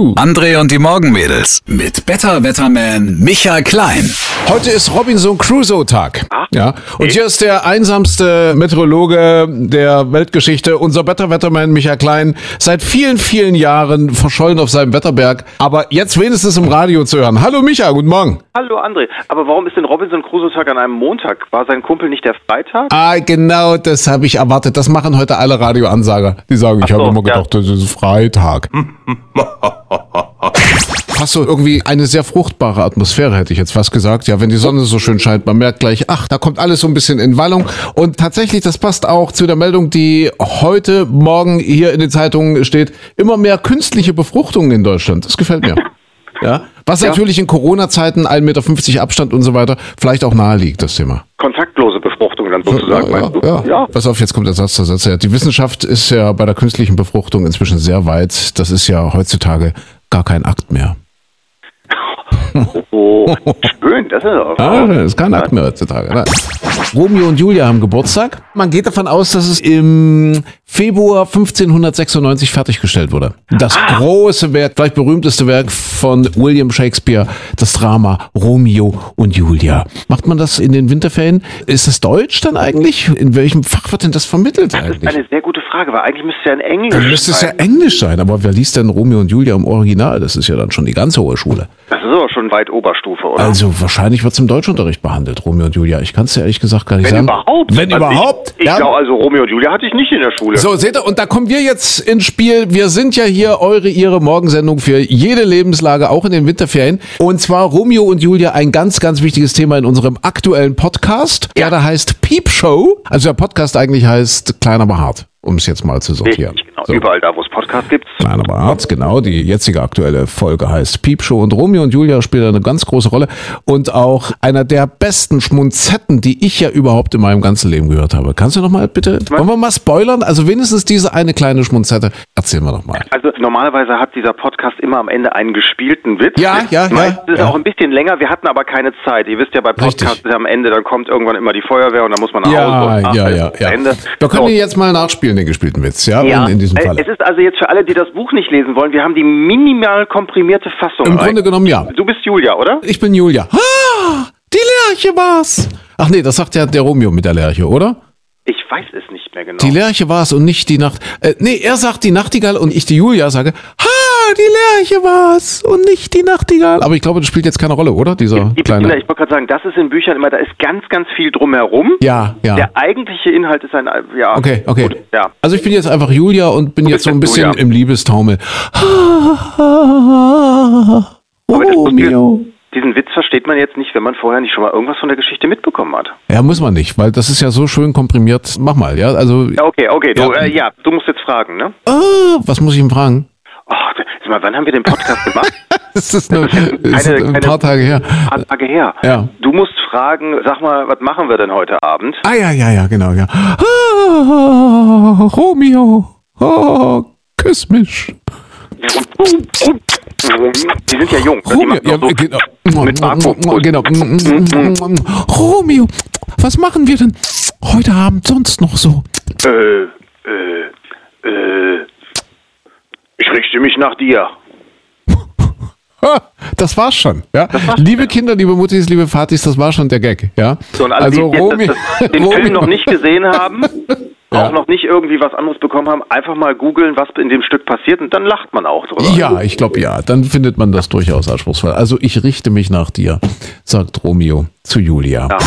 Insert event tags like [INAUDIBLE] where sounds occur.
Juhu. André und die Morgenmädels mit Better Wetterman Michael Klein. Heute ist Robinson Crusoe Tag. Ja. Und hier ist der einsamste Meteorologe der Weltgeschichte, unser Better Wetterman Michael Klein, seit vielen, vielen Jahren verschollen auf seinem Wetterberg, aber jetzt wenigstens im Radio zu hören. Hallo Micha, guten Morgen. Hallo André, aber warum ist denn Robinson Crusoe Tag an einem Montag? War sein Kumpel nicht der Freitag? Ah, genau, das habe ich erwartet. Das machen heute alle Radioansager. Die sagen, ich Ach so, habe immer ja. gedacht, das ist Freitag. [LAUGHS] Fast so irgendwie eine sehr fruchtbare Atmosphäre, hätte ich jetzt fast gesagt. Ja, wenn die Sonne so schön scheint, man merkt gleich, ach, da kommt alles so ein bisschen in Wallung. Und tatsächlich, das passt auch zu der Meldung, die heute Morgen hier in den Zeitungen steht. Immer mehr künstliche Befruchtungen in Deutschland. Das gefällt mir. [LAUGHS] Ja, was natürlich in Corona-Zeiten 1,50 Meter Abstand und so weiter vielleicht auch nahe liegt, das Thema. Kontaktlose Befruchtung dann sozusagen, ja, du? ja, ja. Pass auf, jetzt kommt der Satz, der Satz. Ja. Die Wissenschaft ist ja bei der künstlichen Befruchtung inzwischen sehr weit. Das ist ja heutzutage gar kein Akt mehr. [LAUGHS] Oh, schön, das ist auch. Ah, das ist kein Akt mehr heutzutage. Ne? Romeo und Julia haben Geburtstag. Man geht davon aus, dass es im Februar 1596 fertiggestellt wurde. Das große Werk, vielleicht berühmteste Werk von William Shakespeare, das Drama Romeo und Julia. Macht man das in den Winterferien? Ist das Deutsch dann eigentlich? In welchem Fach wird denn das vermittelt Das ist eigentlich? eine sehr gute Frage, weil eigentlich müsste es ja in Englisch Dann müsste es ja sein. Englisch sein, aber wer liest denn Romeo und Julia im Original? Das ist ja dann schon die ganz hohe Schule. Das ist aber schon weit Oberstufe, oder? Also wahrscheinlich wird es im Deutschunterricht behandelt, Romeo und Julia. Ich kann es ja ehrlich gesagt gar nicht Wenn sagen. überhaupt. Wenn Also überhaupt. Ich, ich ja. glaube, also Romeo und Julia hatte ich nicht in der Schule. So, seht ihr, und da kommen wir jetzt ins Spiel. Wir sind ja hier eure, ihre Morgensendung für jede Lebenslage, auch in den Winterferien. Und zwar Romeo und Julia, ein ganz, ganz wichtiges Thema in unserem aktuellen Podcast, der da heißt Peep Show. Also der Podcast eigentlich heißt Klein aber hart, um es jetzt mal zu sortieren. Richtig, genau. So. Überall da, wo es Podcasts gibt. Klein aber hart, genau. Die jetzige aktuelle Folge heißt Peep Show und Romeo und Julia spielen eine ganz große Rolle und auch einer der besten Schmunzetten, die ich ja überhaupt in meinem ganzen Leben gehört habe. Kannst du noch mal bitte, wollen wir mal spoilern? Also wenigstens diese eine kleine Schmunzette. Erzähl mal noch mal. Also normalerweise hat dieser Podcast immer am Ende einen gespielten Witz. Ja, ja, ja, Meistens ist ja. auch ein bisschen länger. Wir hatten aber keine Zeit. Ihr wisst ja, bei Podcasts am Ende, dann kommt irgendwann immer die Feuerwehr und dann muss man nach Hause. Ja, und ach, ja, ja, ja. Ende. Wir können So. ihn jetzt mal nachspielen, den gespielten Witz, ja, Ja, in, in diesem äh, Fall. es ist also jetzt für alle, die das Buch nicht lesen wollen, wir haben die minimal komprimierte Fassung. Im rein. Grunde genommen ja. Du bist Julia, oder? Ich bin Julia. Ah, die Lerche war's. Ach nee, das sagt ja der Romeo mit der Lerche, oder? Ich weiß es nicht mehr genau. Die Lerche war's und nicht die Nacht. Äh, nee, er sagt die Nachtigall und ich die Julia sage, ha, die Lerche war's und nicht die Nachtigall. Aber ich glaube, das spielt jetzt keine Rolle, oder? Dieser die kleine. Ich wollte gerade sagen, das ist in Büchern immer, da ist ganz, ganz viel drumherum. Ja, ja. Der eigentliche Inhalt ist ein, ja. Okay, okay. Gut, ja. Also ich bin jetzt einfach Julia und bin jetzt so ein bisschen Julia. im Liebestaumel. Aber das Romeo. Diesen Witz versteht man jetzt nicht, wenn man vorher nicht schon mal irgendwas von der Geschichte mitbekommen hat. Ja, muss man nicht, weil das ist ja so schön komprimiert. Mach mal, ja. Also, Ja, okay, okay. Du, Ja. äh, ja du musst jetzt fragen, ne? ah, was muss ich ihm fragen? Ach, sag mal, wann haben wir den Podcast gemacht? [LAUGHS] Das ist, eine, Keine- ist ein keine- paar Tage her. Ein paar Tage her. Ja. Du musst fragen, sag mal, was machen wir denn heute Abend? Ah, ja, ja, ja, genau, ja. Ah, Romeo, oh, küss mich. [LAUGHS] Die sind ja jung. Romeo, ja, so genau. mit Vakuum. genau. Romeo, was machen wir denn heute Abend sonst noch so? Äh, äh, äh, ich richte mich nach dir. [LAUGHS] Das war's schon, ja. Liebe Kinder, liebe Muttis, liebe Vatis, das war schon der Gag, ja. So, und alle, also die das, den Film noch nicht gesehen haben, [LAUGHS] Ja. auch noch nicht irgendwie was anderes bekommen haben, einfach mal googeln, was in dem Stück passiert und dann lacht man auch drüber. Ja, ich glaube ja. Dann findet man das durchaus anspruchsvoll. Also ich richte mich nach dir, sagt Romeo zu Julia. Ja.